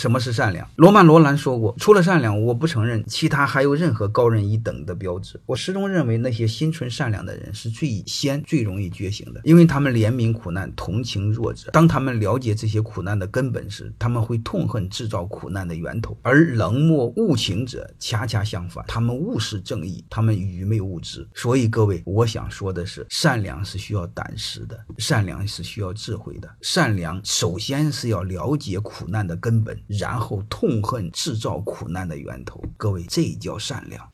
什么是善良？罗曼·罗兰说过，除了善良，我不承认其他还有任何高人一等的标志。我始终认为，那些心存善良的人是最先、最容易觉醒的，因为他们怜悯苦难，同情弱者。当他们了解这些苦难的根本时，他们会痛恨制造苦难的源头。而冷漠无情者恰恰相反，他们无视正义，他们愚昧无知。所以，各位，我想说的是，善良是需要胆识的，善良是需要智慧的。善良首先是要了解苦难的根本，然后痛恨制造苦难的源头。各位，这叫善良。